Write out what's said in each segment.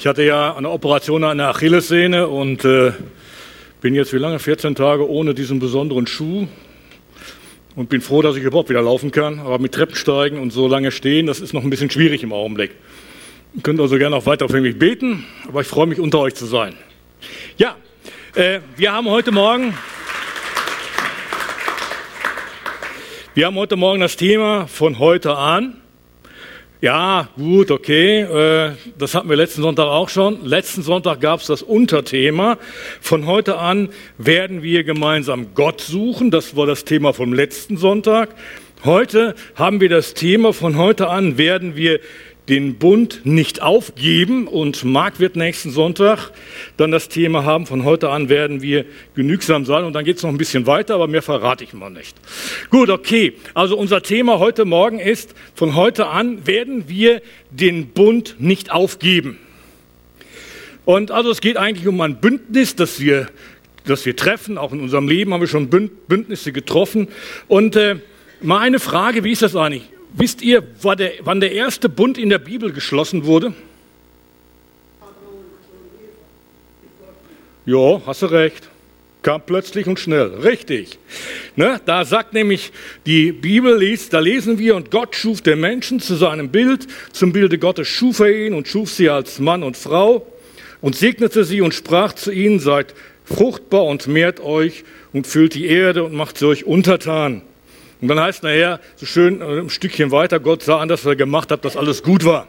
Ich hatte ja eine Operation an der Achillessehne und äh, bin jetzt wie lange? 14 Tage ohne diesen besonderen Schuh und bin froh, dass ich überhaupt wieder laufen kann. Aber mit Treppensteigen und so lange stehen, das ist noch ein bisschen schwierig im Augenblick. Ihr könnt also gerne auch weiter für mich beten, aber ich freue mich, unter euch zu sein. Ja, äh, wir haben heute Morgen. Wir haben heute Morgen das Thema von heute an. Ja, gut, okay. Äh, das hatten wir letzten Sonntag auch schon. Letzten Sonntag gab es das Unterthema. Von heute an werden wir gemeinsam Gott suchen. Das war das Thema vom letzten Sonntag. Heute haben wir das Thema. Von heute an werden wir den Bund nicht aufgeben. Und Marc wird nächsten Sonntag dann das Thema haben. Von heute an werden wir genügsam sein. Und dann geht es noch ein bisschen weiter, aber mehr verrate ich mal nicht. Gut, okay. Also unser Thema heute Morgen ist, von heute an werden wir den Bund nicht aufgeben. Und also es geht eigentlich um ein Bündnis, das wir, das wir treffen. Auch in unserem Leben haben wir schon Bündnisse getroffen. Und äh, mal eine Frage, wie ist das eigentlich? Wisst ihr, wann der erste Bund in der Bibel geschlossen wurde? Ja, hast du recht. Kam plötzlich und schnell. Richtig. Ne? Da sagt nämlich die Bibel, da lesen wir, und Gott schuf den Menschen zu seinem Bild, zum Bilde Gottes schuf er ihn und schuf sie als Mann und Frau und segnete sie und sprach zu ihnen, seid fruchtbar und mehrt euch und füllt die Erde und macht sie euch untertan. Und dann heißt nachher so schön äh, ein Stückchen weiter, Gott sah an, dass er gemacht hat, dass alles gut war.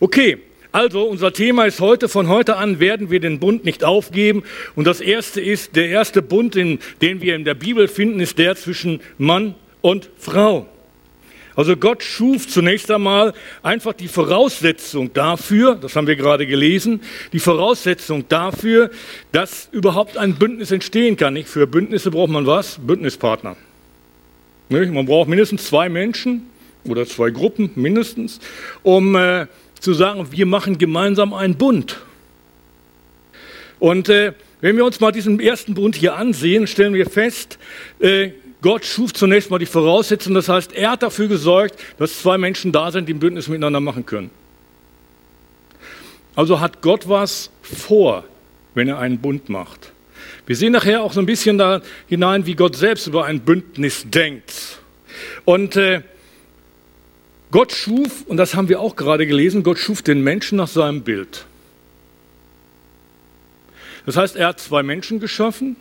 Okay, also unser Thema ist heute, von heute an werden wir den Bund nicht aufgeben. Und das erste ist, der erste Bund, den, den wir in der Bibel finden, ist der zwischen Mann und Frau. Also Gott schuf zunächst einmal einfach die Voraussetzung dafür, das haben wir gerade gelesen, die Voraussetzung dafür, dass überhaupt ein Bündnis entstehen kann. Nicht für Bündnisse braucht man was? Bündnispartner. Man braucht mindestens zwei Menschen oder zwei Gruppen mindestens, um äh, zu sagen, wir machen gemeinsam einen Bund. Und äh, wenn wir uns mal diesen ersten Bund hier ansehen, stellen wir fest, äh, Gott schuf zunächst mal die Voraussetzungen, das heißt, er hat dafür gesorgt, dass zwei Menschen da sind, die ein Bündnis miteinander machen können. Also hat Gott was vor, wenn er einen Bund macht. Wir sehen nachher auch so ein bisschen da hinein, wie Gott selbst über ein Bündnis denkt. Und äh, Gott schuf, und das haben wir auch gerade gelesen, Gott schuf den Menschen nach seinem Bild. Das heißt, er hat zwei Menschen geschaffen,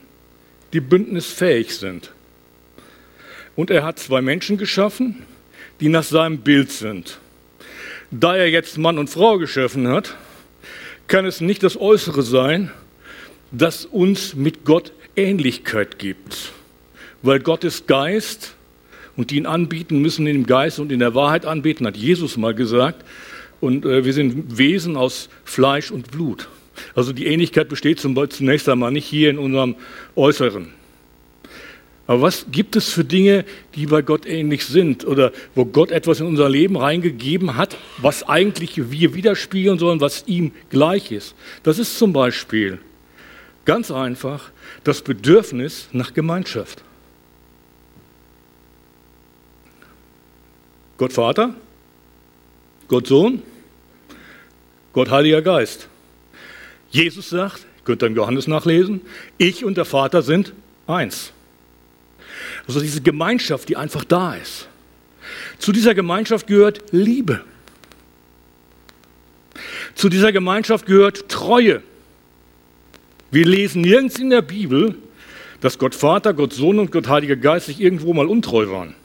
die bündnisfähig sind. Und er hat zwei Menschen geschaffen, die nach seinem Bild sind. Da er jetzt Mann und Frau geschaffen hat, kann es nicht das Äußere sein, das uns mit Gott Ähnlichkeit gibt. Weil Gott ist Geist und die ihn anbieten, müssen ihn im Geist und in der Wahrheit anbeten, hat Jesus mal gesagt. Und äh, wir sind Wesen aus Fleisch und Blut. Also die Ähnlichkeit besteht zunächst einmal nicht hier in unserem Äußeren. Aber was gibt es für Dinge, die bei Gott ähnlich sind oder wo Gott etwas in unser Leben reingegeben hat, was eigentlich wir widerspiegeln sollen, was ihm gleich ist? Das ist zum Beispiel Ganz einfach das Bedürfnis nach Gemeinschaft. Gott Vater, Gott Sohn, Gott Heiliger Geist. Jesus sagt, könnt ihr im Johannes nachlesen, ich und der Vater sind eins. Also diese Gemeinschaft, die einfach da ist. Zu dieser Gemeinschaft gehört Liebe. Zu dieser Gemeinschaft gehört Treue. Wir lesen nirgends in der Bibel, dass Gott Vater, Gott Sohn und Gott Heiliger Geist sich irgendwo mal untreu waren.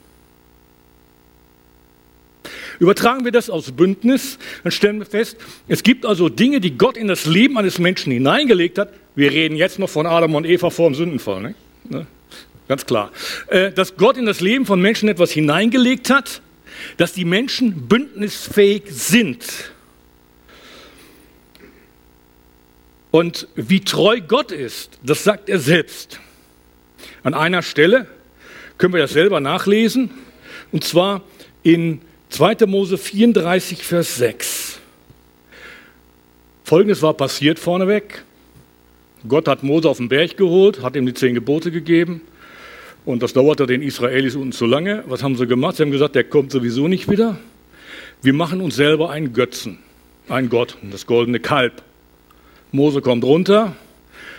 Übertragen wir das aus Bündnis, dann stellen wir fest, es gibt also Dinge, die Gott in das Leben eines Menschen hineingelegt hat. Wir reden jetzt noch von Adam und Eva vor dem Sündenfall, ne? Ne? ganz klar. Äh, dass Gott in das Leben von Menschen etwas hineingelegt hat, dass die Menschen bündnisfähig sind. Und wie treu Gott ist, das sagt er selbst. An einer Stelle können wir das selber nachlesen, und zwar in 2. Mose 34, Vers 6. Folgendes war passiert vorneweg. Gott hat Mose auf den Berg geholt, hat ihm die zehn Gebote gegeben. Und das dauerte den Israelis unten zu lange. Was haben sie gemacht? Sie haben gesagt, der kommt sowieso nicht wieder. Wir machen uns selber einen Götzen, einen Gott, das goldene Kalb. Mose kommt runter,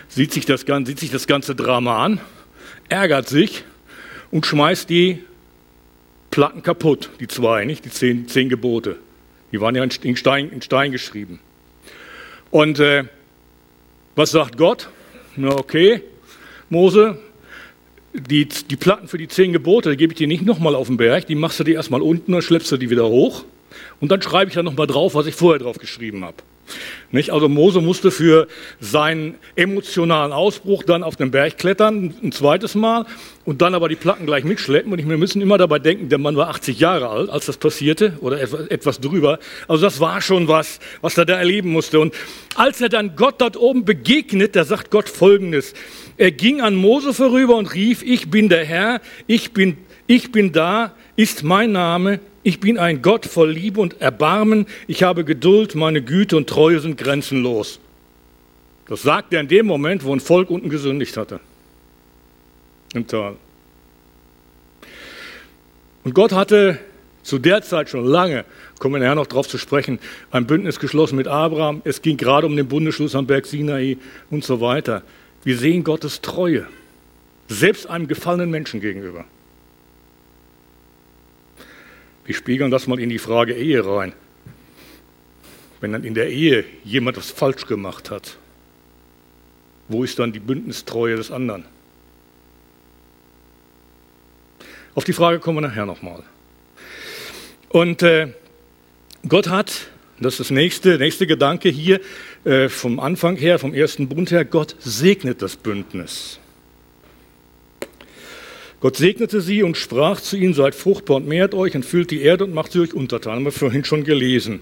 sieht sich das, sieht sich das ganze Drama an, ärgert sich und schmeißt die Platten kaputt, die zwei, nicht? Die zehn, zehn Gebote. Die waren ja in Stein, in Stein geschrieben. Und äh, was sagt Gott? Na okay, Mose, die, die Platten für die zehn Gebote, die gebe ich dir nicht nochmal auf den Berg, die machst du dir erstmal unten, dann schleppst du die wieder hoch und dann schreibe ich ja nochmal drauf, was ich vorher drauf geschrieben habe. Nicht? Also Mose musste für seinen emotionalen Ausbruch dann auf den Berg klettern, ein zweites Mal, und dann aber die Platten gleich mitschleppen. Und wir müssen immer dabei denken, der Mann war 80 Jahre alt, als das passierte, oder etwas drüber. Also das war schon was, was er da erleben musste. Und als er dann Gott dort oben begegnet, da sagt Gott Folgendes. Er ging an Mose vorüber und rief, ich bin der Herr, ich bin, ich bin da, ist mein Name, ich bin ein Gott voll Liebe und Erbarmen. Ich habe Geduld, meine Güte und Treue sind grenzenlos. Das sagt er in dem Moment, wo ein Volk unten gesündigt hatte. Im Tal. Und Gott hatte zu der Zeit schon lange, kommen wir nachher noch darauf zu sprechen, ein Bündnis geschlossen mit Abraham. Es ging gerade um den Bundesschluss am Berg Sinai und so weiter. Wir sehen Gottes Treue, selbst einem gefallenen Menschen gegenüber. Wir spiegeln das mal in die Frage Ehe rein. Wenn dann in der Ehe jemand was falsch gemacht hat, wo ist dann die Bündnistreue des anderen? Auf die Frage kommen wir nachher nochmal. Und äh, Gott hat, das ist das nächste, nächste Gedanke hier äh, vom Anfang her, vom ersten Bund her, Gott segnet das Bündnis. Gott segnete sie und sprach zu ihnen, seid fruchtbar und mehrt euch und füllt die Erde und macht sie euch untertan. Haben wir vorhin schon gelesen.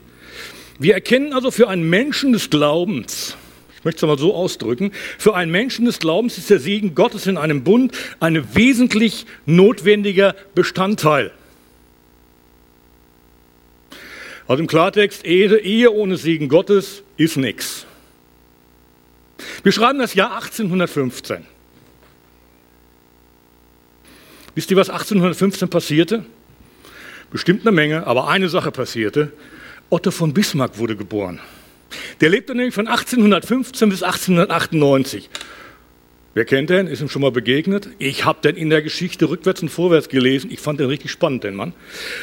Wir erkennen also für einen Menschen des Glaubens, ich möchte es mal so ausdrücken, für einen Menschen des Glaubens ist der Segen Gottes in einem Bund ein wesentlich notwendiger Bestandteil. Also im Klartext, Ehe, Ehe ohne Segen Gottes ist nichts. Wir schreiben das Jahr 1815. Wisst ihr, was 1815 passierte? Bestimmt eine Menge, aber eine Sache passierte. Otto von Bismarck wurde geboren. Der lebte nämlich von 1815 bis 1898. Wer kennt den? Ist ihm schon mal begegnet? Ich habe den in der Geschichte rückwärts und vorwärts gelesen. Ich fand den richtig spannend, den Mann.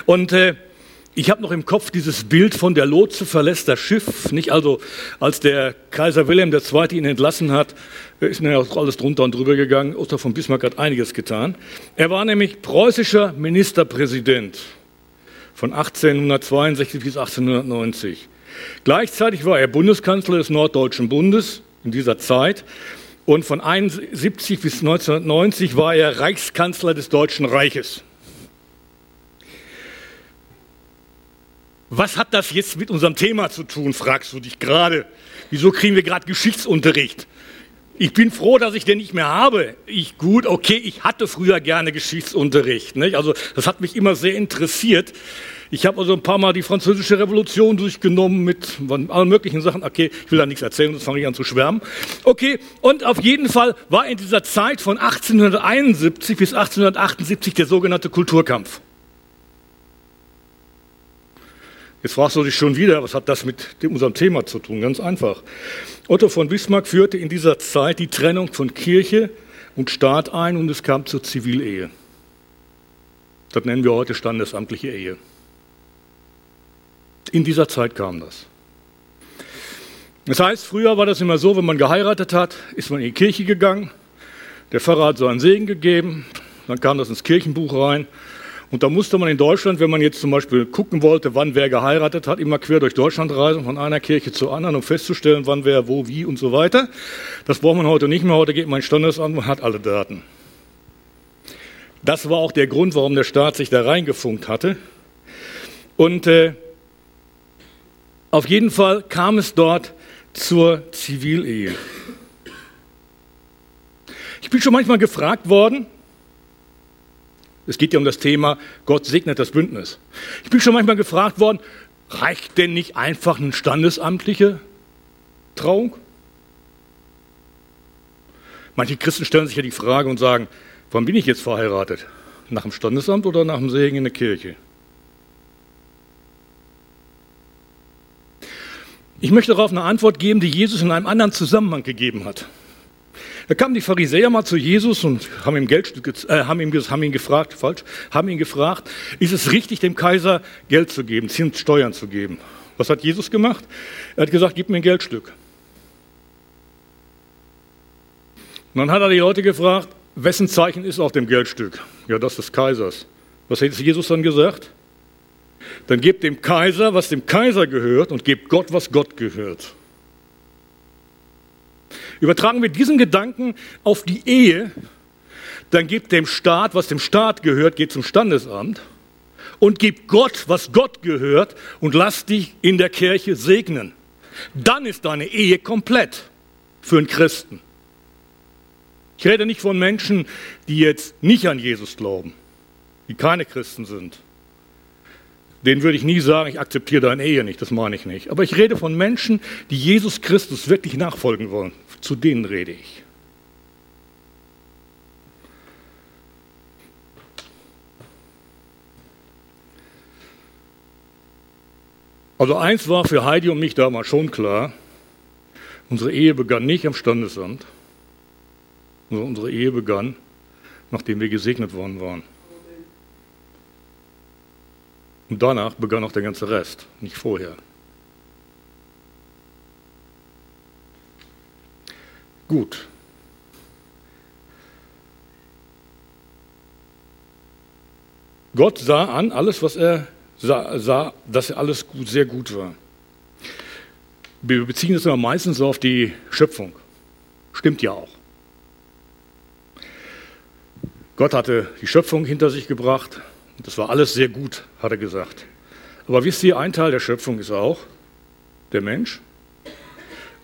Und äh, ich habe noch im Kopf dieses Bild von der Lotse verlässt das Schiff, nicht also als der Kaiser Wilhelm II. ihn entlassen hat, ist mir auch alles drunter und drüber gegangen. Otto von Bismarck hat einiges getan. Er war nämlich preußischer Ministerpräsident von 1862 bis 1890. Gleichzeitig war er Bundeskanzler des Norddeutschen Bundes in dieser Zeit und von 1971 bis 1990 war er Reichskanzler des Deutschen Reiches. Was hat das jetzt mit unserem Thema zu tun, fragst du dich gerade. Wieso kriegen wir gerade Geschichtsunterricht? Ich bin froh, dass ich den nicht mehr habe. Ich gut, okay, ich hatte früher gerne Geschichtsunterricht. Nicht? Also das hat mich immer sehr interessiert. Ich habe also ein paar Mal die französische Revolution durchgenommen mit allen möglichen Sachen. Okay, ich will da nichts erzählen, sonst fange ich an zu schwärmen. Okay, und auf jeden Fall war in dieser Zeit von 1871 bis 1878 der sogenannte Kulturkampf. Jetzt fragst du dich schon wieder, was hat das mit unserem Thema zu tun? Ganz einfach. Otto von Bismarck führte in dieser Zeit die Trennung von Kirche und Staat ein und es kam zur Zivilehe. Das nennen wir heute standesamtliche Ehe. In dieser Zeit kam das. Das heißt, früher war das immer so, wenn man geheiratet hat, ist man in die Kirche gegangen, der Pfarrer hat seinen Segen gegeben, dann kam das ins Kirchenbuch rein und da musste man in Deutschland, wenn man jetzt zum Beispiel gucken wollte, wann wer geheiratet hat, immer quer durch Deutschland reisen, von einer Kirche zur anderen, um festzustellen, wann wer wo, wie und so weiter. Das braucht man heute nicht mehr. Heute geht man ins Standesamt und hat alle Daten. Das war auch der Grund, warum der Staat sich da reingefunkt hatte. Und äh, auf jeden Fall kam es dort zur Zivilehe. Ich bin schon manchmal gefragt worden, es geht ja um das Thema, Gott segnet das Bündnis. Ich bin schon manchmal gefragt worden, reicht denn nicht einfach eine standesamtliche Trauung? Manche Christen stellen sich ja die Frage und sagen, wann bin ich jetzt verheiratet? Nach dem Standesamt oder nach dem Segen in der Kirche? Ich möchte darauf eine Antwort geben, die Jesus in einem anderen Zusammenhang gegeben hat. Da kamen die Pharisäer mal zu Jesus und haben ihm Geldstücke, äh, haben, ihm, haben ihn gefragt, falsch, haben ihn gefragt, ist es richtig, dem Kaiser Geld zu geben, Steuern zu geben? Was hat Jesus gemacht? Er hat gesagt, gib mir ein Geldstück. Und dann hat er die Leute gefragt, wessen Zeichen ist auf dem Geldstück? Ja, das des Kaisers. Was hat Jesus dann gesagt? Dann gebt dem Kaiser, was dem Kaiser gehört, und gebt Gott, was Gott gehört. Übertragen wir diesen Gedanken auf die Ehe, dann gebt dem Staat, was dem Staat gehört, geht zum Standesamt und gib Gott, was Gott gehört und lass dich in der Kirche segnen. Dann ist deine Ehe komplett für einen Christen. Ich rede nicht von Menschen, die jetzt nicht an Jesus glauben, die keine Christen sind. Denen würde ich nie sagen, ich akzeptiere deine Ehe nicht, das meine ich nicht. Aber ich rede von Menschen, die Jesus Christus wirklich nachfolgen wollen. Zu denen rede ich. Also eins war für Heidi und mich damals schon klar, unsere Ehe begann nicht am Standesamt, sondern unsere Ehe begann, nachdem wir gesegnet worden waren. Und danach begann auch der ganze Rest, nicht vorher. Gut. Gott sah an alles, was er sah, sah dass alles gut, sehr gut war. Wir beziehen es immer meistens auf die Schöpfung. Stimmt ja auch. Gott hatte die Schöpfung hinter sich gebracht. Das war alles sehr gut, hat er gesagt. Aber wisst ihr, ein Teil der Schöpfung ist auch der Mensch.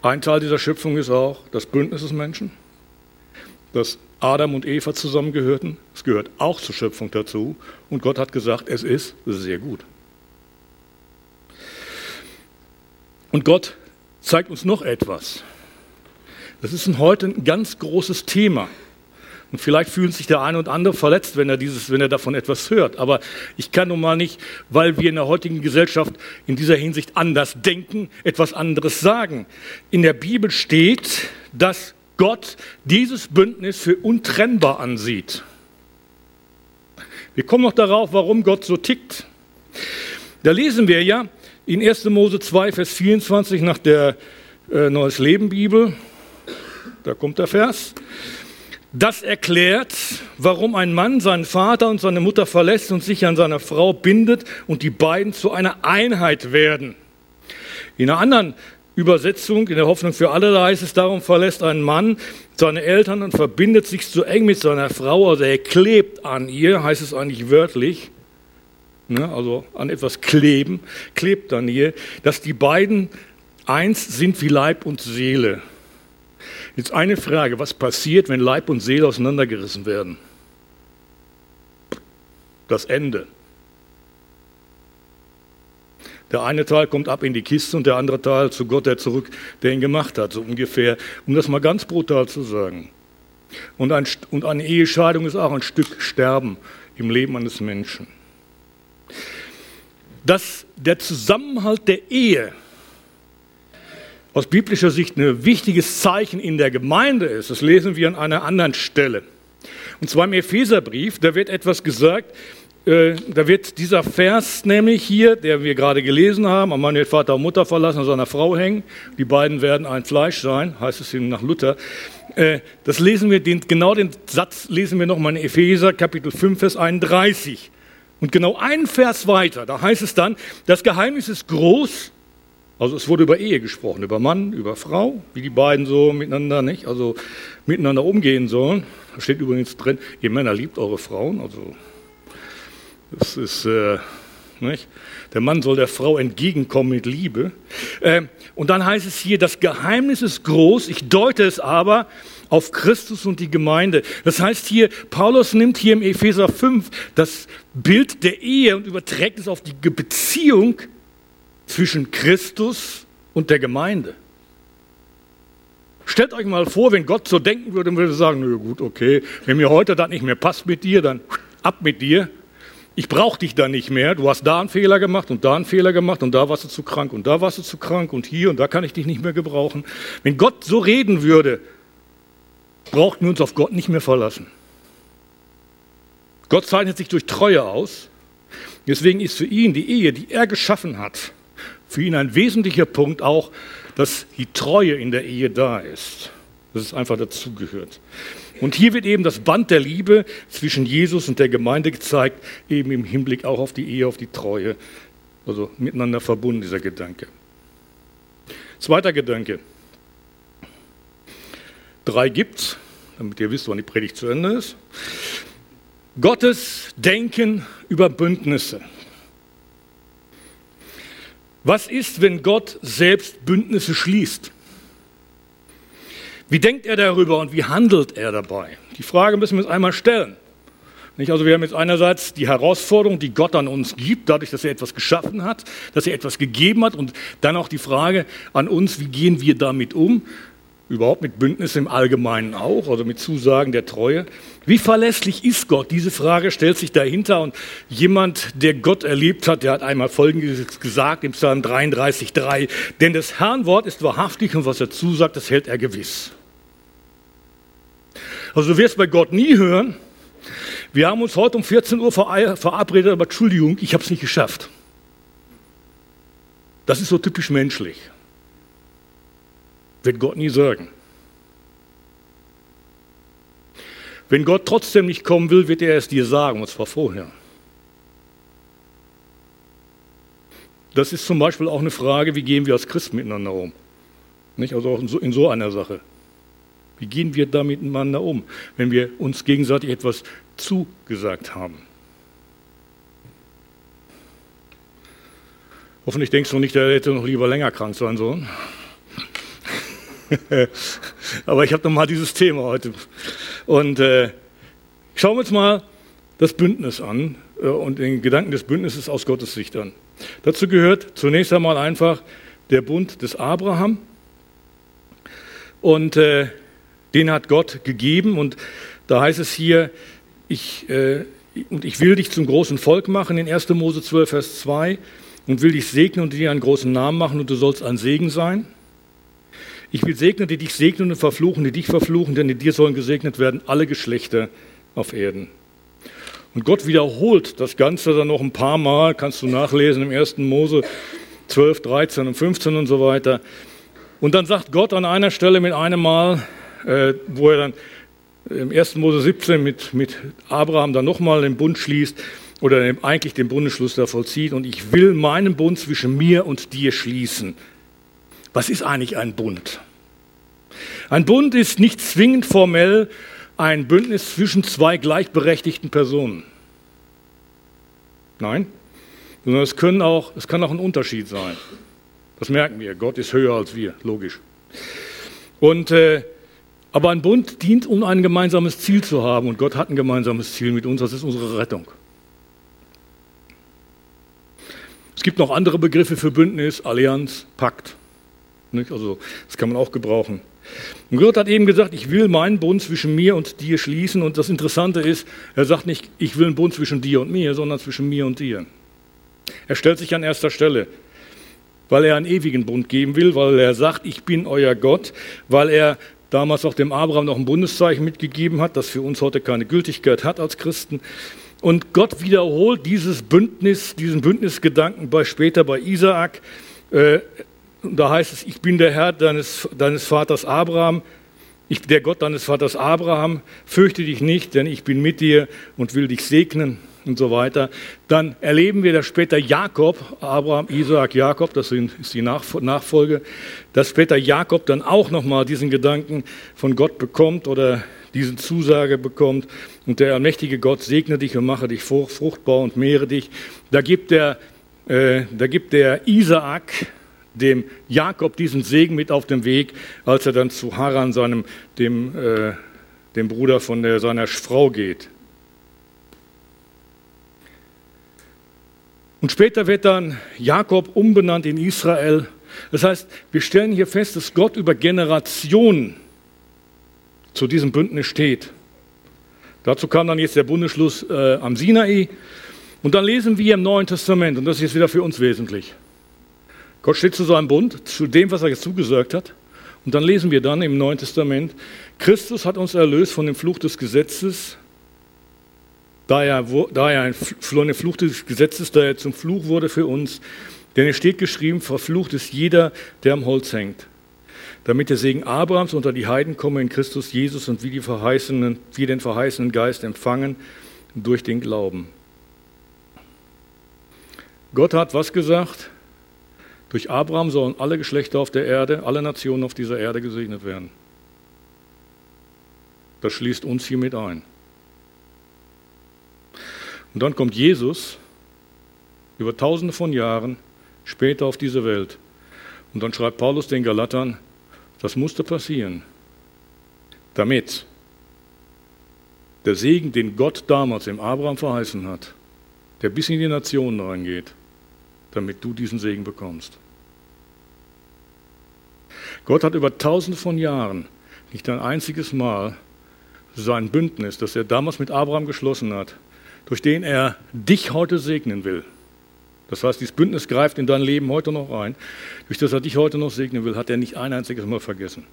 Ein Teil dieser Schöpfung ist auch das Bündnis des Menschen, dass Adam und Eva zusammengehörten. Es gehört auch zur Schöpfung dazu. Und Gott hat gesagt, es ist sehr gut. Und Gott zeigt uns noch etwas. Das ist heute ein ganz großes Thema. Und vielleicht fühlt sich der eine und andere verletzt, wenn er, dieses, wenn er davon etwas hört. Aber ich kann nun mal nicht, weil wir in der heutigen Gesellschaft in dieser Hinsicht anders denken, etwas anderes sagen. In der Bibel steht, dass Gott dieses Bündnis für untrennbar ansieht. Wir kommen noch darauf, warum Gott so tickt. Da lesen wir ja in 1. Mose 2, Vers 24 nach der äh, Neues Leben Bibel. Da kommt der Vers. Das erklärt, warum ein Mann seinen Vater und seine Mutter verlässt und sich an seine Frau bindet und die beiden zu einer Einheit werden. In einer anderen Übersetzung, in der Hoffnung für alle, da heißt es, darum verlässt ein Mann seine Eltern und verbindet sich zu eng mit seiner Frau, also er klebt an ihr, heißt es eigentlich wörtlich, ne, also an etwas kleben, klebt an ihr, dass die beiden eins sind wie Leib und Seele. Jetzt eine Frage, was passiert, wenn Leib und Seele auseinandergerissen werden? Das Ende. Der eine Teil kommt ab in die Kiste und der andere Teil zu Gott, der zurück, der ihn gemacht hat, so ungefähr, um das mal ganz brutal zu sagen. Und, ein, und eine Ehescheidung ist auch ein Stück Sterben im Leben eines Menschen. Dass der Zusammenhalt der Ehe aus biblischer Sicht ein wichtiges Zeichen in der Gemeinde ist. Das lesen wir an einer anderen Stelle. Und zwar im Epheserbrief, da wird etwas gesagt, äh, da wird dieser Vers nämlich hier, der wir gerade gelesen haben, am Mann wird Vater und Mutter verlassen, an seiner Frau hängen, die beiden werden ein Fleisch sein, heißt es nach Luther. Äh, das lesen wir, den, genau den Satz lesen wir nochmal in Epheser Kapitel 5, Vers 31. Und genau einen Vers weiter, da heißt es dann, das Geheimnis ist groß, also es wurde über Ehe gesprochen, über Mann, über Frau, wie die beiden so miteinander, nicht? Also miteinander umgehen sollen. Da steht übrigens drin, ihr Männer liebt eure Frauen. Also das ist, äh, nicht? Der Mann soll der Frau entgegenkommen mit Liebe. Äh, und dann heißt es hier, das Geheimnis ist groß. Ich deute es aber auf Christus und die Gemeinde. Das heißt hier, Paulus nimmt hier im Epheser 5 das Bild der Ehe und überträgt es auf die Beziehung zwischen Christus und der Gemeinde. Stellt euch mal vor, wenn Gott so denken würde, würde sagen, na gut, okay, wenn mir heute das nicht mehr passt mit dir, dann ab mit dir. Ich brauche dich da nicht mehr. Du hast da einen Fehler gemacht und da einen Fehler gemacht und da warst du zu krank und da warst du zu krank und hier und da kann ich dich nicht mehr gebrauchen. Wenn Gott so reden würde, brauchten wir uns auf Gott nicht mehr verlassen. Gott zeichnet sich durch Treue aus. Deswegen ist für ihn die Ehe, die er geschaffen hat, für ihn ein wesentlicher Punkt auch, dass die Treue in der Ehe da ist. Dass es einfach dazugehört. Und hier wird eben das Band der Liebe zwischen Jesus und der Gemeinde gezeigt, eben im Hinblick auch auf die Ehe, auf die Treue. Also miteinander verbunden, dieser Gedanke. Zweiter Gedanke. Drei gibt's, damit ihr wisst, wann die Predigt zu Ende ist. Gottes Denken über Bündnisse. Was ist, wenn Gott selbst Bündnisse schließt? Wie denkt er darüber und wie handelt er dabei? Die Frage müssen wir uns einmal stellen. Also wir haben jetzt einerseits die Herausforderung, die Gott an uns gibt, dadurch, dass er etwas geschaffen hat, dass er etwas gegeben hat und dann auch die Frage an uns, wie gehen wir damit um? Überhaupt mit Bündnissen im Allgemeinen auch, also mit Zusagen der Treue. Wie verlässlich ist Gott? Diese Frage stellt sich dahinter und jemand, der Gott erlebt hat, der hat einmal Folgendes gesagt im Psalm 33,3, denn das Herrn Wort ist wahrhaftig und was er zusagt, das hält er gewiss. Also du wirst bei Gott nie hören, wir haben uns heute um 14 Uhr verabredet, aber Entschuldigung, ich habe es nicht geschafft. Das ist so typisch menschlich. Wird Gott nie sagen. Wenn Gott trotzdem nicht kommen will, wird er es dir sagen, und zwar vorher. Das ist zum Beispiel auch eine Frage, wie gehen wir als Christen miteinander um? Nicht? Also auch in so, in so einer Sache. Wie gehen wir da miteinander um, wenn wir uns gegenseitig etwas zugesagt haben? Hoffentlich denkst du nicht, der hätte noch lieber länger krank sein sollen. Aber ich habe noch mal dieses Thema heute. Und äh, schauen wir uns mal das Bündnis an äh, und den Gedanken des Bündnisses aus Gottes Sicht an. Dazu gehört zunächst einmal einfach der Bund des Abraham. Und äh, den hat Gott gegeben und da heißt es hier, ich, äh, und ich will dich zum großen Volk machen in 1. Mose 12, Vers 2 und will dich segnen und dir einen großen Namen machen und du sollst ein Segen sein. Ich will segnen, die dich segnen und verfluchen, die dich verfluchen, denn in dir sollen gesegnet werden alle Geschlechter auf Erden. Und Gott wiederholt das Ganze dann noch ein paar Mal, kannst du nachlesen im 1. Mose 12, 13 und 15 und so weiter. Und dann sagt Gott an einer Stelle mit einem Mal, äh, wo er dann im 1. Mose 17 mit, mit Abraham dann nochmal den Bund schließt oder eigentlich den Bundesschluss da vollzieht und ich will meinen Bund zwischen mir und dir schließen. Was ist eigentlich ein Bund? Ein Bund ist nicht zwingend formell ein Bündnis zwischen zwei gleichberechtigten Personen. Nein, sondern es, können auch, es kann auch ein Unterschied sein. Das merken wir. Gott ist höher als wir, logisch. Und äh, aber ein Bund dient, um ein gemeinsames Ziel zu haben. Und Gott hat ein gemeinsames Ziel mit uns, das ist unsere Rettung. Es gibt noch andere Begriffe für Bündnis, Allianz, Pakt. Nicht? Also das kann man auch gebrauchen. Und Gott hat eben gesagt, ich will meinen Bund zwischen mir und dir schließen. Und das Interessante ist, er sagt nicht, ich will einen Bund zwischen dir und mir, sondern zwischen mir und dir. Er stellt sich an erster Stelle, weil er einen ewigen Bund geben will, weil er sagt, ich bin euer Gott, weil er damals auch dem Abraham noch ein Bundeszeichen mitgegeben hat, das für uns heute keine Gültigkeit hat als Christen. Und Gott wiederholt dieses Bündnis, diesen Bündnisgedanken bei, später bei Isaak. Äh, da heißt es, ich bin der Herr deines, deines Vaters Abraham, ich der Gott deines Vaters Abraham, fürchte dich nicht, denn ich bin mit dir und will dich segnen und so weiter. Dann erleben wir, dass später Jakob, Abraham, Isaak, Jakob, das ist die Nachfolge, dass später Jakob dann auch nochmal diesen Gedanken von Gott bekommt oder diese Zusage bekommt und der allmächtige Gott segne dich und mache dich fruchtbar und mehre dich. Da gibt der, äh, da gibt der Isaak dem Jakob diesen Segen mit auf dem Weg, als er dann zu Haran, seinem, dem, äh, dem Bruder von der, seiner Frau geht. Und später wird dann Jakob umbenannt in Israel. Das heißt, wir stellen hier fest, dass Gott über Generationen zu diesem Bündnis steht. Dazu kam dann jetzt der Bundesschluss äh, am Sinai. Und dann lesen wir im Neuen Testament, und das ist jetzt wieder für uns wesentlich. Gott steht zu seinem Bund, zu dem, was er jetzt zugesagt hat. Und dann lesen wir dann im Neuen Testament, Christus hat uns erlöst von dem Fluch des Gesetzes, da er, da er ein, Fluch des Gesetzes, da er zum Fluch wurde für uns. Denn es steht geschrieben, verflucht ist jeder, der am Holz hängt. Damit der Segen Abrahams unter die Heiden komme in Christus Jesus und wie, die verheißenen, wie den verheißenen Geist empfangen durch den Glauben. Gott hat was gesagt? Durch Abraham sollen alle Geschlechter auf der Erde, alle Nationen auf dieser Erde gesegnet werden. Das schließt uns hiermit ein. Und dann kommt Jesus über tausende von Jahren später auf diese Welt. Und dann schreibt Paulus den Galatern, das musste passieren, damit der Segen, den Gott damals dem Abraham verheißen hat, der bis in die Nationen reingeht, damit du diesen Segen bekommst. Gott hat über tausende von Jahren nicht ein einziges Mal sein Bündnis, das er damals mit Abraham geschlossen hat, durch den er dich heute segnen will. Das heißt, dieses Bündnis greift in dein Leben heute noch ein. Durch das er dich heute noch segnen will, hat er nicht ein einziges Mal vergessen.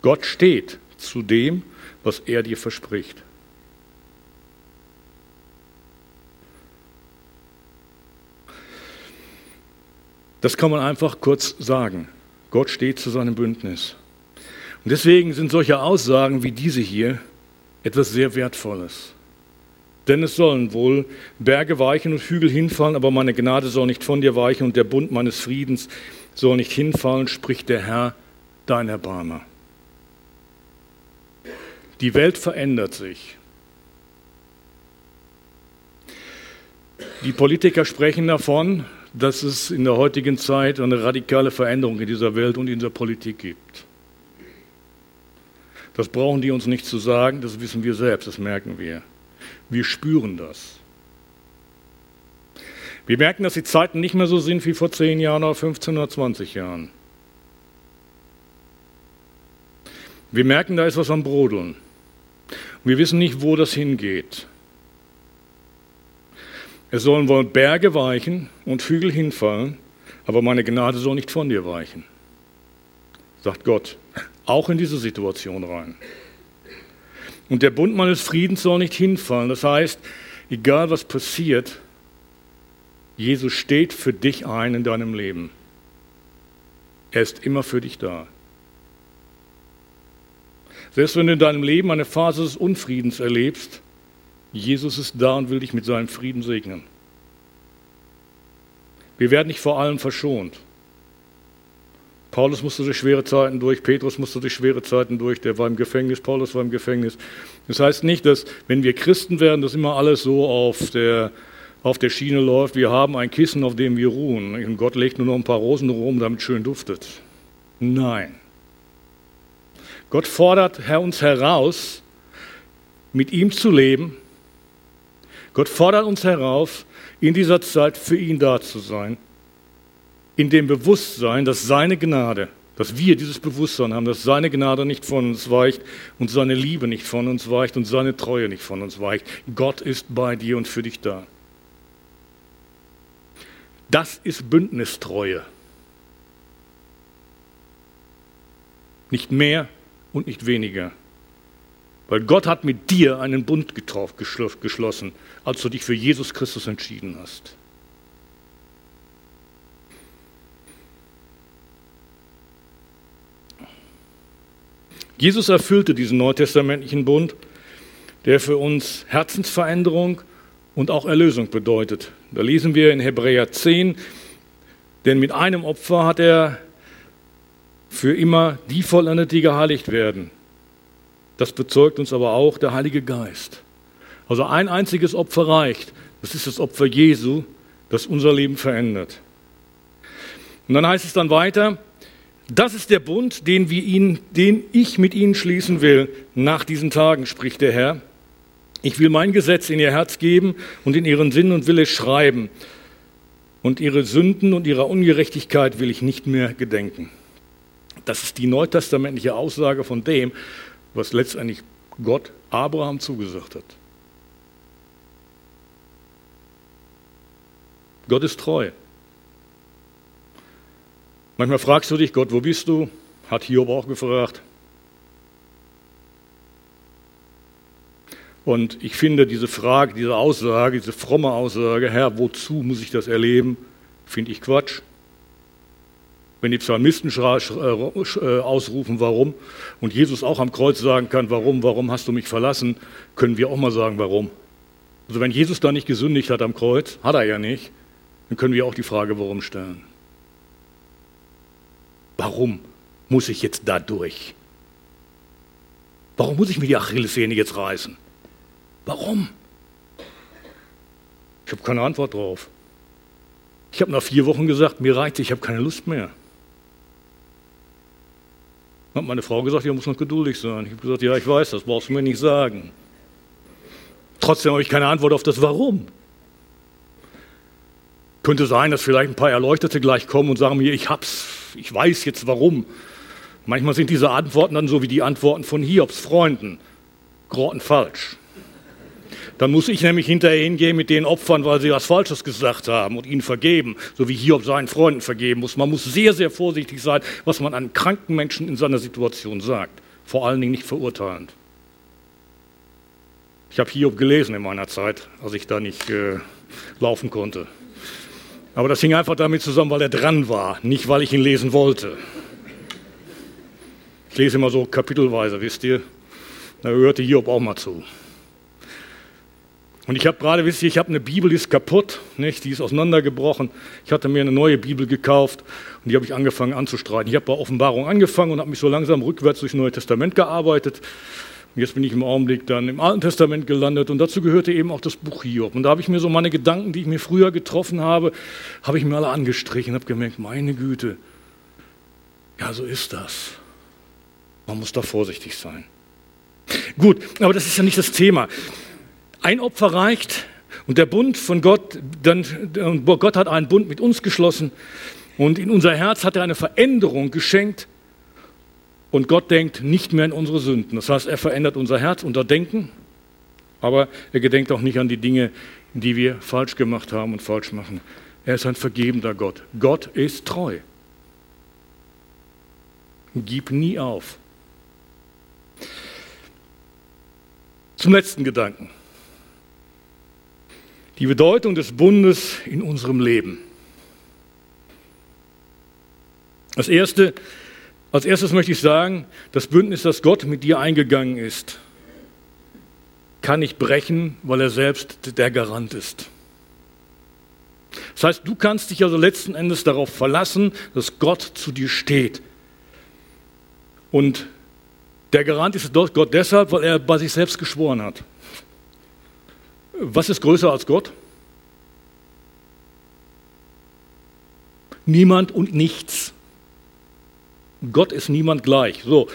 Gott steht zu dem, was er dir verspricht. Das kann man einfach kurz sagen. Gott steht zu seinem Bündnis. Und deswegen sind solche Aussagen wie diese hier etwas sehr Wertvolles. Denn es sollen wohl Berge weichen und Hügel hinfallen, aber meine Gnade soll nicht von dir weichen und der Bund meines Friedens soll nicht hinfallen, spricht der Herr, dein Erbarmer. Die Welt verändert sich. Die Politiker sprechen davon, dass es in der heutigen Zeit eine radikale Veränderung in dieser Welt und in der Politik gibt. Das brauchen die uns nicht zu sagen, das wissen wir selbst, das merken wir. Wir spüren das. Wir merken, dass die Zeiten nicht mehr so sind wie vor 10 Jahren oder 15 oder 20 Jahren. Wir merken, da ist was am Brodeln. Wir wissen nicht, wo das hingeht. Es sollen wohl Berge weichen und Hügel hinfallen, aber meine Gnade soll nicht von dir weichen, sagt Gott, auch in diese Situation rein. Und der Bund meines Friedens soll nicht hinfallen. Das heißt, egal was passiert, Jesus steht für dich ein in deinem Leben. Er ist immer für dich da. Selbst wenn du in deinem Leben eine Phase des Unfriedens erlebst, Jesus ist da und will dich mit seinem Frieden segnen. Wir werden nicht vor allem verschont. Paulus musste durch schwere Zeiten durch, Petrus musste durch schwere Zeiten durch, der war im Gefängnis, Paulus war im Gefängnis. Das heißt nicht, dass, wenn wir Christen werden, dass immer alles so auf der, auf der Schiene läuft. Wir haben ein Kissen, auf dem wir ruhen. Und Gott legt nur noch ein paar Rosen rum, damit es schön duftet. Nein. Gott fordert uns heraus, mit ihm zu leben, Gott fordert uns herauf, in dieser Zeit für ihn da zu sein. In dem Bewusstsein, dass seine Gnade, dass wir dieses Bewusstsein haben, dass seine Gnade nicht von uns weicht und seine Liebe nicht von uns weicht und seine Treue nicht von uns weicht. Gott ist bei dir und für dich da. Das ist Bündnistreue. Nicht mehr und nicht weniger. Weil Gott hat mit dir einen Bund geschlossen, als du dich für Jesus Christus entschieden hast. Jesus erfüllte diesen neutestamentlichen Bund, der für uns Herzensveränderung und auch Erlösung bedeutet. Da lesen wir in Hebräer 10, denn mit einem Opfer hat er für immer die vollendet, die geheiligt werden. Das bezeugt uns aber auch der Heilige Geist. Also ein einziges Opfer reicht. Das ist das Opfer Jesu, das unser Leben verändert. Und dann heißt es dann weiter, das ist der Bund, den, wir ihn, den ich mit ihnen schließen will nach diesen Tagen, spricht der Herr. Ich will mein Gesetz in ihr Herz geben und in ihren Sinn und Wille schreiben. Und ihre Sünden und ihrer Ungerechtigkeit will ich nicht mehr gedenken. Das ist die neutestamentliche Aussage von dem, was letztendlich Gott Abraham zugesagt hat. Gott ist treu. Manchmal fragst du dich, Gott, wo bist du? Hat Hiob auch gefragt. Und ich finde diese Frage, diese Aussage, diese fromme Aussage, Herr, wozu muss ich das erleben, finde ich Quatsch. Wenn die Psalmisten äh, äh, ausrufen, warum, und Jesus auch am Kreuz sagen kann, warum, warum hast du mich verlassen, können wir auch mal sagen, warum. Also wenn Jesus da nicht gesündigt hat am Kreuz, hat er ja nicht, dann können wir auch die Frage, warum stellen. Warum muss ich jetzt da durch? Warum muss ich mir die Achillessehne jetzt reißen? Warum? Ich habe keine Antwort drauf. Ich habe nach vier Wochen gesagt, mir reicht ich habe keine Lust mehr. Hat meine Frau gesagt, ihr muss noch geduldig sein. Ich habe gesagt, ja, ich weiß, das brauchst du mir nicht sagen. Trotzdem habe ich keine Antwort auf das Warum. Könnte sein, dass vielleicht ein paar Erleuchtete gleich kommen und sagen mir, ich hab's, ich weiß jetzt warum. Manchmal sind diese Antworten dann so wie die Antworten von Hiobs Freunden. Grottenfalsch. Dann muss ich nämlich hinterher hingehen mit den Opfern, weil sie was Falsches gesagt haben und ihnen vergeben, so wie Hiob seinen Freunden vergeben muss. Man muss sehr, sehr vorsichtig sein, was man an kranken Menschen in seiner Situation sagt. Vor allen Dingen nicht verurteilend. Ich habe Hiob gelesen in meiner Zeit, als ich da nicht äh, laufen konnte. Aber das hing einfach damit zusammen, weil er dran war, nicht weil ich ihn lesen wollte. Ich lese immer so kapitelweise, wisst ihr. Da hörte Hiob auch mal zu. Und ich habe gerade, wisst ihr, ich habe eine Bibel, die ist kaputt, nicht? die ist auseinandergebrochen. Ich hatte mir eine neue Bibel gekauft und die habe ich angefangen anzustreiten. Ich habe bei Offenbarung angefangen und habe mich so langsam rückwärts durchs Neue Testament gearbeitet. Und jetzt bin ich im Augenblick dann im Alten Testament gelandet und dazu gehörte eben auch das Buch Hiob. Und da habe ich mir so meine Gedanken, die ich mir früher getroffen habe, habe ich mir alle angestrichen, habe gemerkt, meine Güte, ja, so ist das. Man muss da vorsichtig sein. Gut, aber das ist ja nicht das Thema. Ein Opfer reicht und der Bund von Gott, dann, Gott hat einen Bund mit uns geschlossen und in unser Herz hat er eine Veränderung geschenkt und Gott denkt nicht mehr an unsere Sünden. Das heißt, er verändert unser Herz, unser Denken, aber er gedenkt auch nicht an die Dinge, die wir falsch gemacht haben und falsch machen. Er ist ein vergebender Gott. Gott ist treu. Gib nie auf. Zum letzten Gedanken. Die Bedeutung des Bundes in unserem Leben. Das erste, als erstes möchte ich sagen, das Bündnis, das Gott mit dir eingegangen ist, kann nicht brechen, weil er selbst der Garant ist. Das heißt, du kannst dich also letzten Endes darauf verlassen, dass Gott zu dir steht. Und der Garant ist Gott deshalb, weil er bei sich selbst geschworen hat. Was ist größer als Gott? Niemand und nichts. Gott ist niemand gleich. So,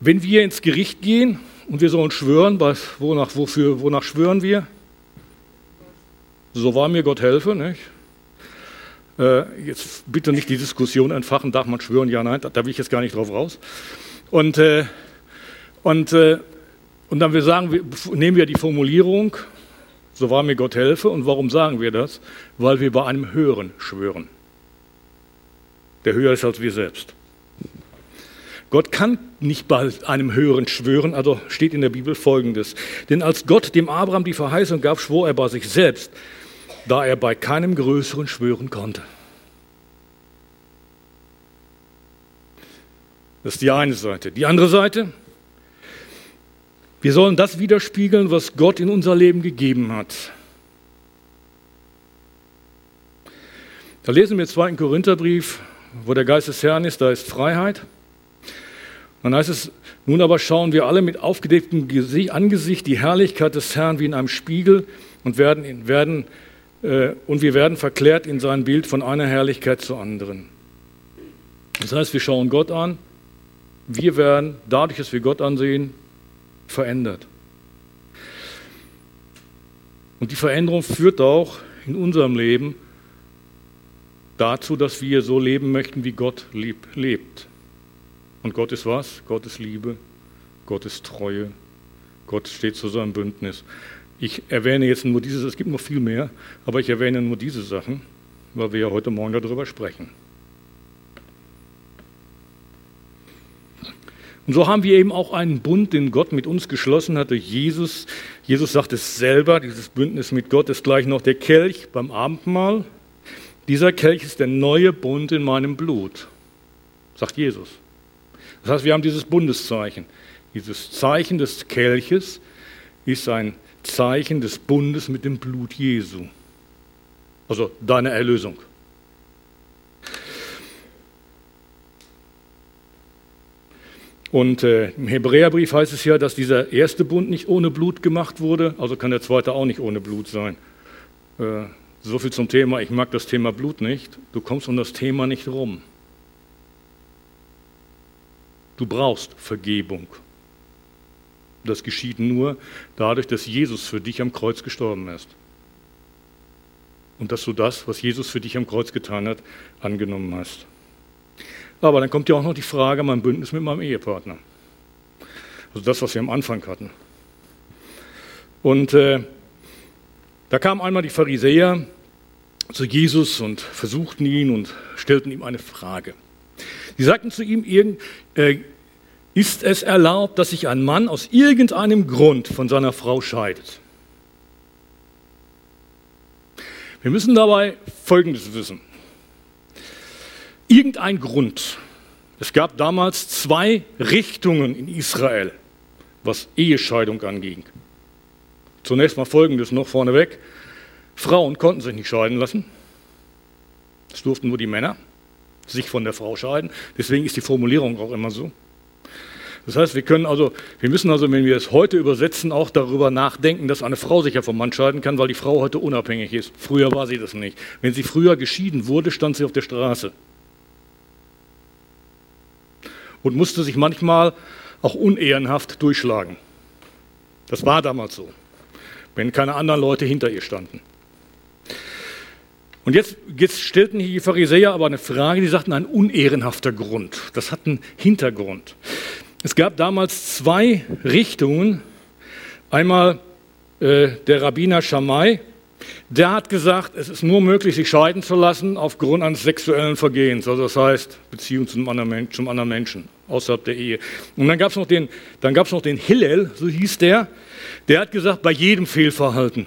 wenn wir ins Gericht gehen und wir sollen schwören, wonach, wofür, wonach schwören wir? So war mir Gott helfe. Nicht? Äh, jetzt bitte nicht die Diskussion entfachen, darf man schwören? Ja, nein, da, da will ich jetzt gar nicht drauf raus. Und, äh, und äh, und dann wir sagen, wir, nehmen wir die Formulierung, so wahr mir Gott helfe. Und warum sagen wir das? Weil wir bei einem Höheren schwören. Der höher ist als wir selbst. Gott kann nicht bei einem Höheren schwören, also steht in der Bibel folgendes. Denn als Gott dem Abraham die Verheißung gab, schwor er bei sich selbst, da er bei keinem Größeren schwören konnte. Das ist die eine Seite. Die andere Seite, wir sollen das widerspiegeln, was Gott in unser Leben gegeben hat. Da lesen wir im 2. Korintherbrief, wo der Geist des Herrn ist, da ist Freiheit. Dann heißt es, nun aber schauen wir alle mit aufgedecktem Angesicht die Herrlichkeit des Herrn wie in einem Spiegel und, werden, werden, äh, und wir werden verklärt in sein Bild von einer Herrlichkeit zur anderen. Das heißt, wir schauen Gott an, wir werden, dadurch, dass wir Gott ansehen, verändert. Und die Veränderung führt auch in unserem Leben dazu, dass wir so leben möchten, wie Gott lieb, lebt. Und Gott ist was? Gott ist Liebe Gottes Treue. Gott steht zu seinem Bündnis. Ich erwähne jetzt nur dieses, es gibt noch viel mehr, aber ich erwähne nur diese Sachen, weil wir ja heute Morgen darüber sprechen. Und so haben wir eben auch einen Bund, den Gott mit uns geschlossen hat durch Jesus. Jesus sagt es selber, dieses Bündnis mit Gott ist gleich noch der Kelch beim Abendmahl. Dieser Kelch ist der neue Bund in meinem Blut, sagt Jesus. Das heißt, wir haben dieses Bundeszeichen. Dieses Zeichen des Kelches ist ein Zeichen des Bundes mit dem Blut Jesu. Also deine Erlösung. Und äh, im Hebräerbrief heißt es ja, dass dieser erste Bund nicht ohne Blut gemacht wurde, also kann der zweite auch nicht ohne Blut sein. Äh, so viel zum Thema, ich mag das Thema Blut nicht. Du kommst um das Thema nicht rum. Du brauchst Vergebung. Das geschieht nur dadurch, dass Jesus für dich am Kreuz gestorben ist. Und dass du das, was Jesus für dich am Kreuz getan hat, angenommen hast. Aber dann kommt ja auch noch die Frage, mein Bündnis mit meinem Ehepartner. Also das, was wir am Anfang hatten. Und äh, da kamen einmal die Pharisäer zu Jesus und versuchten ihn und stellten ihm eine Frage. Sie sagten zu ihm, äh, ist es erlaubt, dass sich ein Mann aus irgendeinem Grund von seiner Frau scheidet? Wir müssen dabei Folgendes wissen. Irgendein Grund. Es gab damals zwei Richtungen in Israel, was Ehescheidung anging. Zunächst mal Folgendes noch vorneweg. Frauen konnten sich nicht scheiden lassen. Das durften nur die Männer sich von der Frau scheiden. Deswegen ist die Formulierung auch immer so. Das heißt, wir können also, wir müssen also, wenn wir es heute übersetzen, auch darüber nachdenken, dass eine Frau sich ja vom Mann scheiden kann, weil die Frau heute unabhängig ist. Früher war sie das nicht. Wenn sie früher geschieden wurde, stand sie auf der Straße. Und musste sich manchmal auch unehrenhaft durchschlagen. Das war damals so, wenn keine anderen Leute hinter ihr standen. Und jetzt, jetzt stellten die Pharisäer aber eine Frage, die sagten, ein unehrenhafter Grund. Das hat einen Hintergrund. Es gab damals zwei Richtungen. Einmal äh, der Rabbiner Shammai, der hat gesagt, es ist nur möglich, sich scheiden zu lassen aufgrund eines sexuellen Vergehens, also das heißt Beziehung zum anderen, zum anderen Menschen außerhalb der Ehe. Und dann gab es noch, den, noch den Hillel, so hieß der, der hat gesagt, bei jedem Fehlverhalten.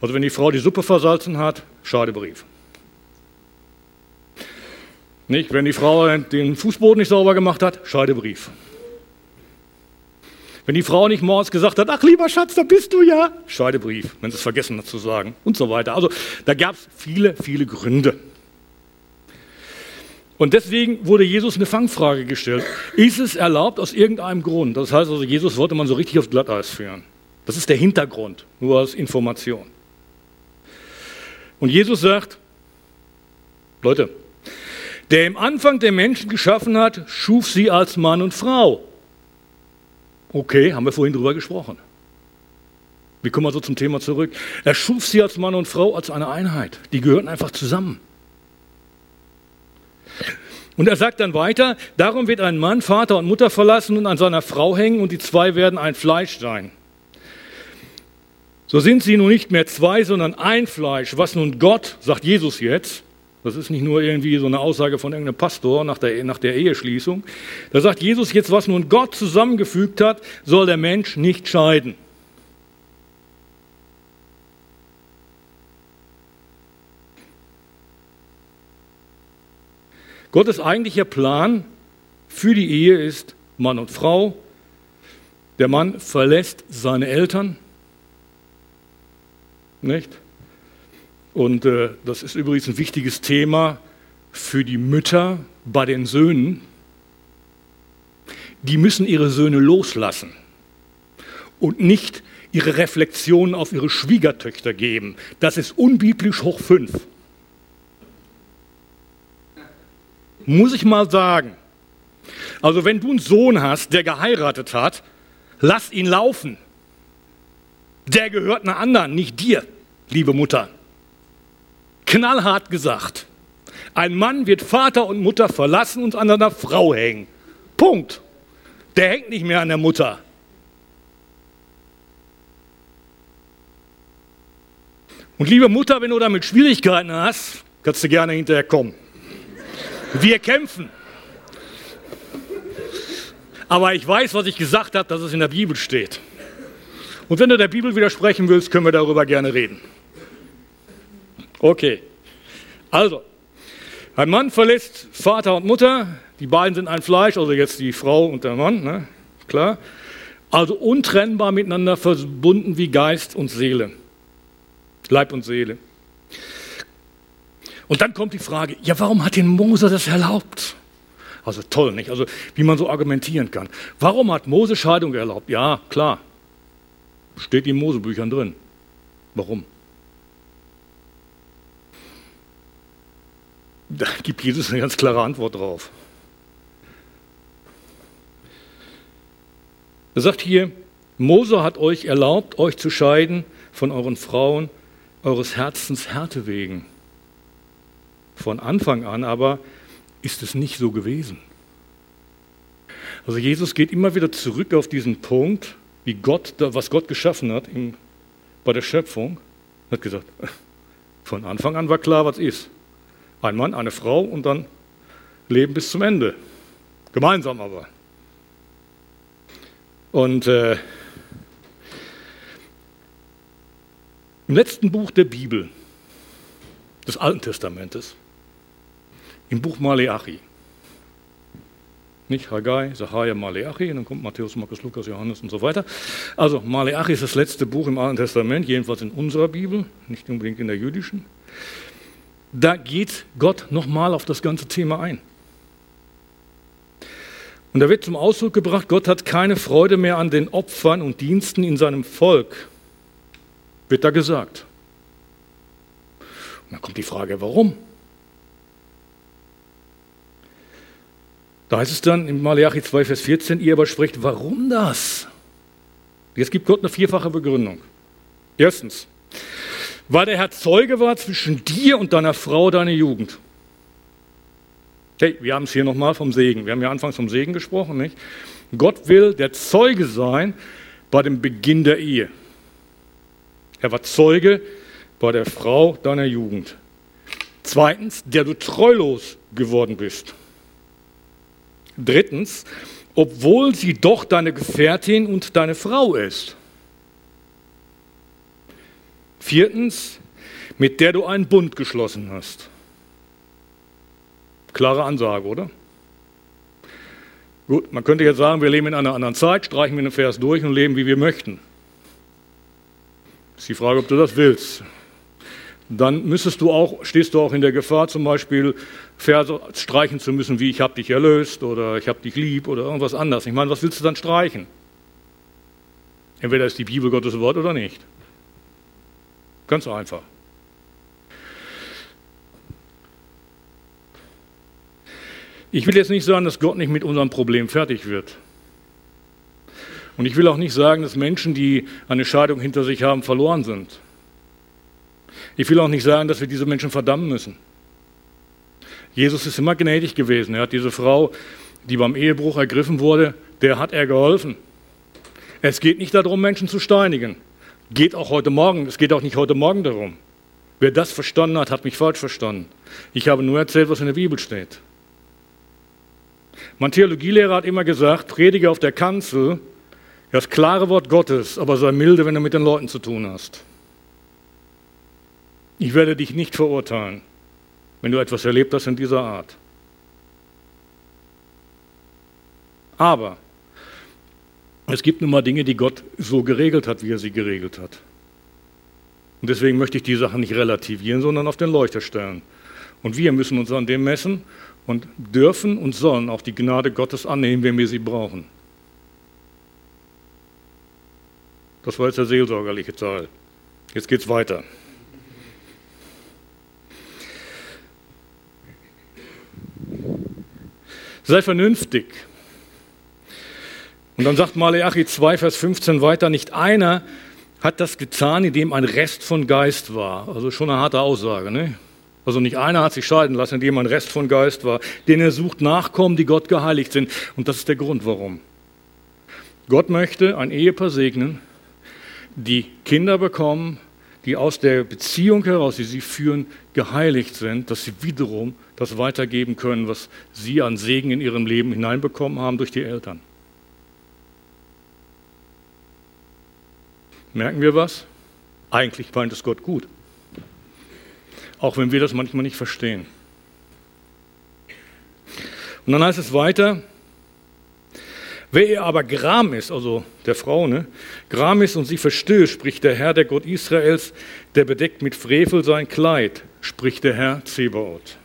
Also wenn die Frau die Suppe versalzen hat, Scheidebrief. Nicht? Wenn die Frau den Fußboden nicht sauber gemacht hat, Scheidebrief. Wenn die Frau nicht morgens gesagt hat, ach lieber Schatz, da bist du ja, Scheidebrief, wenn sie es vergessen hat zu sagen und so weiter. Also da gab es viele, viele Gründe. Und deswegen wurde Jesus eine Fangfrage gestellt. Ist es erlaubt aus irgendeinem Grund? Das heißt also, Jesus wollte man so richtig auf Glatteis führen. Das ist der Hintergrund, nur als Information. Und Jesus sagt, Leute, der im Anfang der Menschen geschaffen hat, schuf sie als Mann und Frau. Okay, haben wir vorhin drüber gesprochen. Wir kommen also zum Thema zurück. Er schuf sie als Mann und Frau als eine Einheit. Die gehörten einfach zusammen. Und er sagt dann weiter, darum wird ein Mann Vater und Mutter verlassen und an seiner Frau hängen und die zwei werden ein Fleisch sein. So sind sie nun nicht mehr zwei, sondern ein Fleisch, was nun Gott, sagt Jesus jetzt, das ist nicht nur irgendwie so eine Aussage von irgendeinem Pastor nach der, nach der Eheschließung. Da sagt Jesus jetzt, was nun Gott zusammengefügt hat, soll der Mensch nicht scheiden. Gottes eigentlicher Plan für die Ehe ist Mann und Frau. Der Mann verlässt seine Eltern, nicht? Und äh, das ist übrigens ein wichtiges Thema für die Mütter bei den Söhnen. Die müssen ihre Söhne loslassen und nicht ihre Reflexionen auf ihre Schwiegertöchter geben. Das ist unbiblisch hoch fünf. Muss ich mal sagen. Also wenn du einen Sohn hast, der geheiratet hat, lass ihn laufen. Der gehört einer anderen, nicht dir, liebe Mutter knallhart gesagt. Ein Mann wird Vater und Mutter verlassen und an einer Frau hängen. Punkt. Der hängt nicht mehr an der Mutter. Und liebe Mutter, wenn du damit Schwierigkeiten hast, kannst du gerne hinterher kommen. Wir kämpfen. Aber ich weiß, was ich gesagt habe, dass es in der Bibel steht. Und wenn du der Bibel widersprechen willst, können wir darüber gerne reden. Okay. Also, ein Mann verlässt Vater und Mutter, die beiden sind ein Fleisch, also jetzt die Frau und der Mann, ne? klar. Also untrennbar miteinander verbunden wie Geist und Seele. Leib und Seele. Und dann kommt die Frage, ja, warum hat den Mose das erlaubt? Also toll, nicht? Also wie man so argumentieren kann. Warum hat Mose Scheidung erlaubt? Ja, klar. Steht in Mosebüchern drin. Warum? Da gibt Jesus eine ganz klare Antwort drauf. Er sagt hier, Mose hat euch erlaubt, euch zu scheiden von euren Frauen, eures Herzens Härte wegen. Von Anfang an aber ist es nicht so gewesen. Also Jesus geht immer wieder zurück auf diesen Punkt, wie Gott, was Gott geschaffen hat in, bei der Schöpfung. Hat gesagt, von Anfang an war klar, was ist. Ein Mann, eine Frau und dann Leben bis zum Ende. Gemeinsam aber. Und äh, im letzten Buch der Bibel, des Alten Testamentes, im Buch Maleachi. Nicht Haggai, Sacharja, Maleachi, dann kommt Matthäus, Markus, Lukas, Johannes und so weiter. Also Maleachi ist das letzte Buch im Alten Testament, jedenfalls in unserer Bibel, nicht unbedingt in der jüdischen. Da geht Gott nochmal auf das ganze Thema ein. Und da wird zum Ausdruck gebracht, Gott hat keine Freude mehr an den Opfern und Diensten in seinem Volk, wird da gesagt. Und dann kommt die Frage, warum? Da heißt es dann in Malachi 2, Vers 14, ihr aber sprecht, warum das? Jetzt gibt Gott eine vierfache Begründung. Erstens, weil der Herr Zeuge war zwischen dir und deiner Frau, deiner Jugend. Hey, wir haben es hier nochmal vom Segen. Wir haben ja anfangs vom Segen gesprochen, nicht? Gott will der Zeuge sein bei dem Beginn der Ehe. Er war Zeuge bei der Frau deiner Jugend. Zweitens, der du treulos geworden bist. Drittens, obwohl sie doch deine Gefährtin und deine Frau ist. Viertens, mit der du einen Bund geschlossen hast. Klare Ansage, oder? Gut, man könnte jetzt sagen, wir leben in einer anderen Zeit, streichen wir den Vers durch und leben, wie wir möchten. Ist die Frage, ob du das willst dann müsstest du auch, stehst du auch in der Gefahr, zum Beispiel Verse streichen zu müssen, wie ich habe dich erlöst oder ich habe dich lieb oder irgendwas anderes. Ich meine, was willst du dann streichen? Entweder ist die Bibel Gottes Wort oder nicht. Ganz einfach. Ich will jetzt nicht sagen, dass Gott nicht mit unserem Problem fertig wird. Und ich will auch nicht sagen, dass Menschen, die eine Scheidung hinter sich haben, verloren sind. Ich will auch nicht sagen, dass wir diese Menschen verdammen müssen. Jesus ist immer gnädig gewesen. Er hat diese Frau, die beim Ehebruch ergriffen wurde, der hat er geholfen. Es geht nicht darum, Menschen zu steinigen. Geht auch heute Morgen, es geht auch nicht heute Morgen darum. Wer das verstanden hat, hat mich falsch verstanden. Ich habe nur erzählt, was in der Bibel steht. Mein Theologielehrer hat immer gesagt, predige auf der Kanzel das klare Wort Gottes, aber sei milde, wenn du mit den Leuten zu tun hast. Ich werde dich nicht verurteilen, wenn du etwas erlebt hast in dieser Art. Aber es gibt nun mal Dinge, die Gott so geregelt hat, wie er sie geregelt hat. Und deswegen möchte ich die Sachen nicht relativieren, sondern auf den Leuchter stellen. Und wir müssen uns an dem messen und dürfen und sollen auch die Gnade Gottes annehmen, wenn wir sie brauchen. Das war jetzt der seelsorgerliche Teil. Jetzt geht es weiter. Sei vernünftig. Und dann sagt Maleachi 2, Vers 15 weiter, nicht einer hat das getan, indem ein Rest von Geist war. Also schon eine harte Aussage. Ne? Also nicht einer hat sich scheiden lassen, indem ein Rest von Geist war, den er sucht Nachkommen, die Gott geheiligt sind. Und das ist der Grund, warum. Gott möchte ein Ehepaar segnen, die Kinder bekommen, die aus der Beziehung heraus, die sie führen, geheiligt sind, dass sie wiederum das weitergeben können, was sie an Segen in ihrem Leben hineinbekommen haben durch die Eltern. Merken wir was? Eigentlich meint es Gott gut. Auch wenn wir das manchmal nicht verstehen. Und dann heißt es weiter, wer ihr aber Gram ist, also der Frau, ne, Gram ist und sie verstößt, spricht der Herr, der Gott Israels, der bedeckt mit Frevel sein Kleid, spricht der Herr Zebaoth.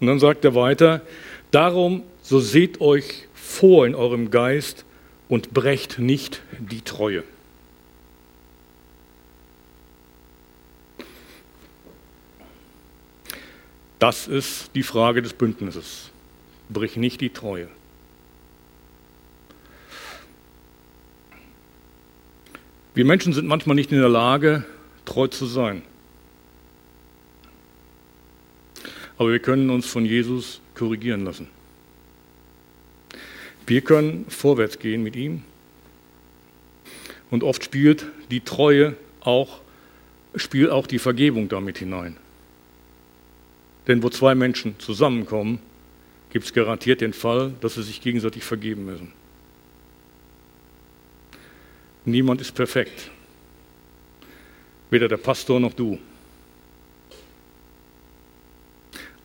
Und dann sagt er weiter, darum so seht euch vor in eurem Geist und brecht nicht die Treue. Das ist die Frage des Bündnisses. Brich nicht die Treue. Wir Menschen sind manchmal nicht in der Lage, treu zu sein. Aber wir können uns von Jesus korrigieren lassen. Wir können vorwärts gehen mit ihm. Und oft spielt die Treue auch, spielt auch die Vergebung damit hinein. Denn wo zwei Menschen zusammenkommen, gibt es garantiert den Fall, dass sie sich gegenseitig vergeben müssen. Niemand ist perfekt. Weder der Pastor noch du.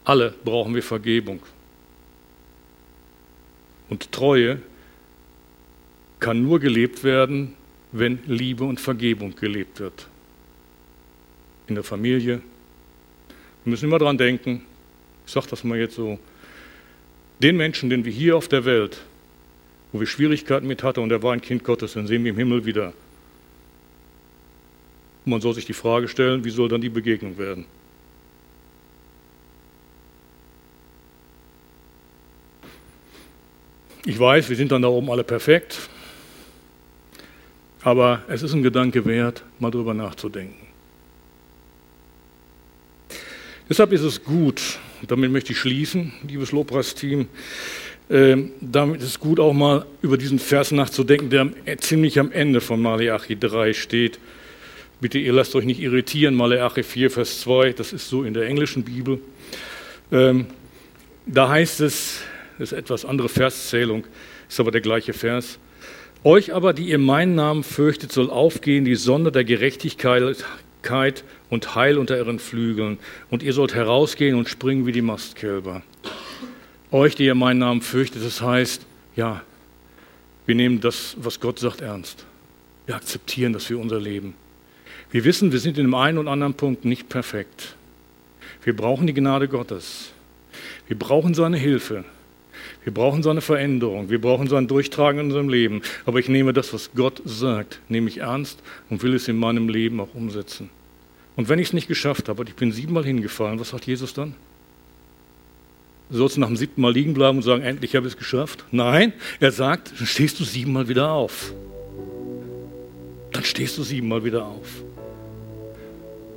Alle brauchen wir Vergebung. Und Treue kann nur gelebt werden, wenn Liebe und Vergebung gelebt wird. In der Familie, wir müssen immer dran denken, ich sage das mal jetzt so, den Menschen, den wir hier auf der Welt, wo wir Schwierigkeiten mit hatten und er war ein Kind Gottes, dann sehen wir im Himmel wieder. Und man soll sich die Frage stellen, wie soll dann die Begegnung werden? Ich weiß, wir sind dann da oben alle perfekt, aber es ist ein Gedanke wert, mal drüber nachzudenken. Deshalb ist es gut, damit möchte ich schließen, liebes Lobpreisteam, äh, damit ist es gut, auch mal über diesen Vers nachzudenken, der äh, ziemlich am Ende von Maleachi 3 steht. Bitte, ihr lasst euch nicht irritieren, Maleachi 4, Vers 2, das ist so in der englischen Bibel. Ähm, da heißt es, das ist etwas andere Verszählung, ist aber der gleiche Vers. Euch aber, die ihr meinen Namen fürchtet, soll aufgehen die Sonne der Gerechtigkeit und Heil unter ihren Flügeln. Und ihr sollt herausgehen und springen wie die Mastkälber. Euch, die ihr meinen Namen fürchtet, das heißt, ja, wir nehmen das, was Gott sagt, ernst. Wir akzeptieren das für unser Leben. Wir wissen, wir sind in dem einen und anderen Punkt nicht perfekt. Wir brauchen die Gnade Gottes. Wir brauchen seine Hilfe. Wir brauchen seine Veränderung. Wir brauchen sein Durchtragen in unserem Leben. Aber ich nehme das, was Gott sagt, nehme ich ernst und will es in meinem Leben auch umsetzen. Und wenn ich es nicht geschafft habe und ich bin siebenmal hingefallen, was sagt Jesus dann? Sollst du nach dem siebten Mal liegen bleiben und sagen, endlich habe ich es geschafft? Nein, er sagt, dann stehst du siebenmal wieder auf. Dann stehst du siebenmal wieder auf.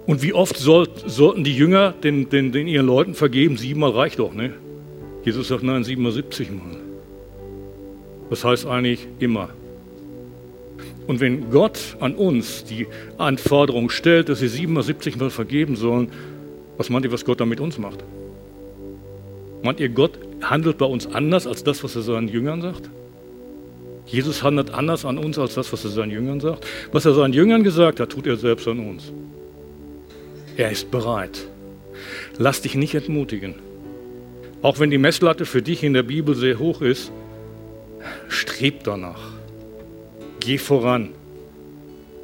Und wie oft soll, sollten die Jünger den, den, den ihren Leuten vergeben? Siebenmal reicht doch, ne? Jesus sagt, nein, 77 Mal. Das heißt eigentlich immer. Und wenn Gott an uns die Anforderung stellt, dass sie 77 Mal vergeben sollen, was meint ihr, was Gott da mit uns macht? Meint ihr, Gott handelt bei uns anders als das, was er seinen Jüngern sagt? Jesus handelt anders an uns als das, was er seinen Jüngern sagt. Was er seinen Jüngern gesagt hat, tut er selbst an uns. Er ist bereit. Lass dich nicht entmutigen. Auch wenn die Messlatte für dich in der Bibel sehr hoch ist, streb danach. Geh voran.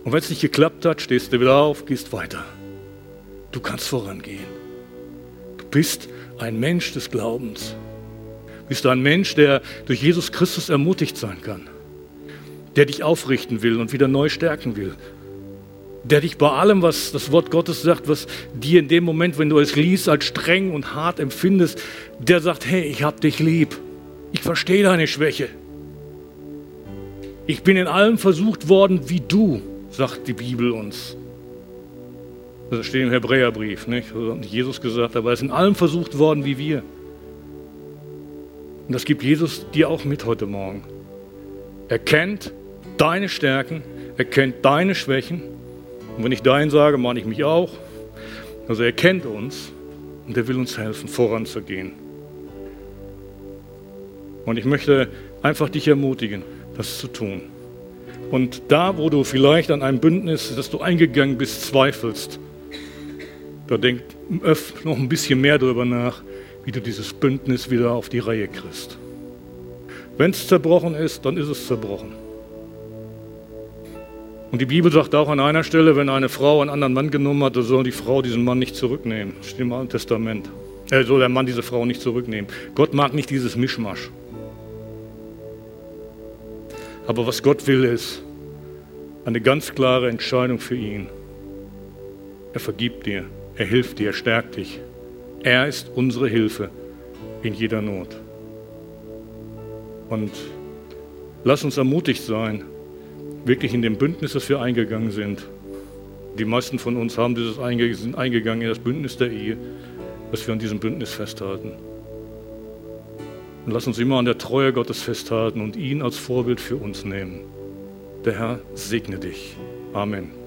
Und wenn es nicht geklappt hat, stehst du wieder auf, gehst weiter. Du kannst vorangehen. Du bist ein Mensch des Glaubens. Du bist ein Mensch, der durch Jesus Christus ermutigt sein kann. Der dich aufrichten will und wieder neu stärken will. Der dich bei allem, was das Wort Gottes sagt, was dir in dem Moment, wenn du es liest, als streng und hart empfindest, der sagt, hey, ich hab dich lieb. Ich verstehe deine Schwäche. Ich bin in allem versucht worden wie du, sagt die Bibel uns. Das steht im Hebräerbrief, nicht? Das hat nicht Jesus gesagt, aber er ist in allem versucht worden wie wir. Und das gibt Jesus dir auch mit heute Morgen. Er kennt deine Stärken, er kennt deine Schwächen. Und wenn ich dein sage, meine ich mich auch. Also er kennt uns und er will uns helfen, voranzugehen. Und ich möchte einfach dich ermutigen, das zu tun. Und da, wo du vielleicht an einem Bündnis, das du eingegangen bist, zweifelst, da denk noch ein bisschen mehr darüber nach, wie du dieses Bündnis wieder auf die Reihe kriegst. Wenn es zerbrochen ist, dann ist es zerbrochen. Und die Bibel sagt auch an einer Stelle, wenn eine Frau einen anderen Mann genommen hat, dann soll die Frau diesen Mann nicht zurücknehmen. Das steht im Alten Testament. Er äh, soll der Mann diese Frau nicht zurücknehmen. Gott mag nicht dieses Mischmasch. Aber was Gott will, ist eine ganz klare Entscheidung für ihn. Er vergibt dir, er hilft dir, er stärkt dich. Er ist unsere Hilfe in jeder Not. Und lass uns ermutigt sein, wirklich in dem Bündnis, das wir eingegangen sind. Die meisten von uns haben dieses einge sind eingegangen in das Bündnis der Ehe, dass wir an diesem Bündnis festhalten. Und lass uns immer an der Treue Gottes festhalten und ihn als Vorbild für uns nehmen. Der Herr segne dich. Amen.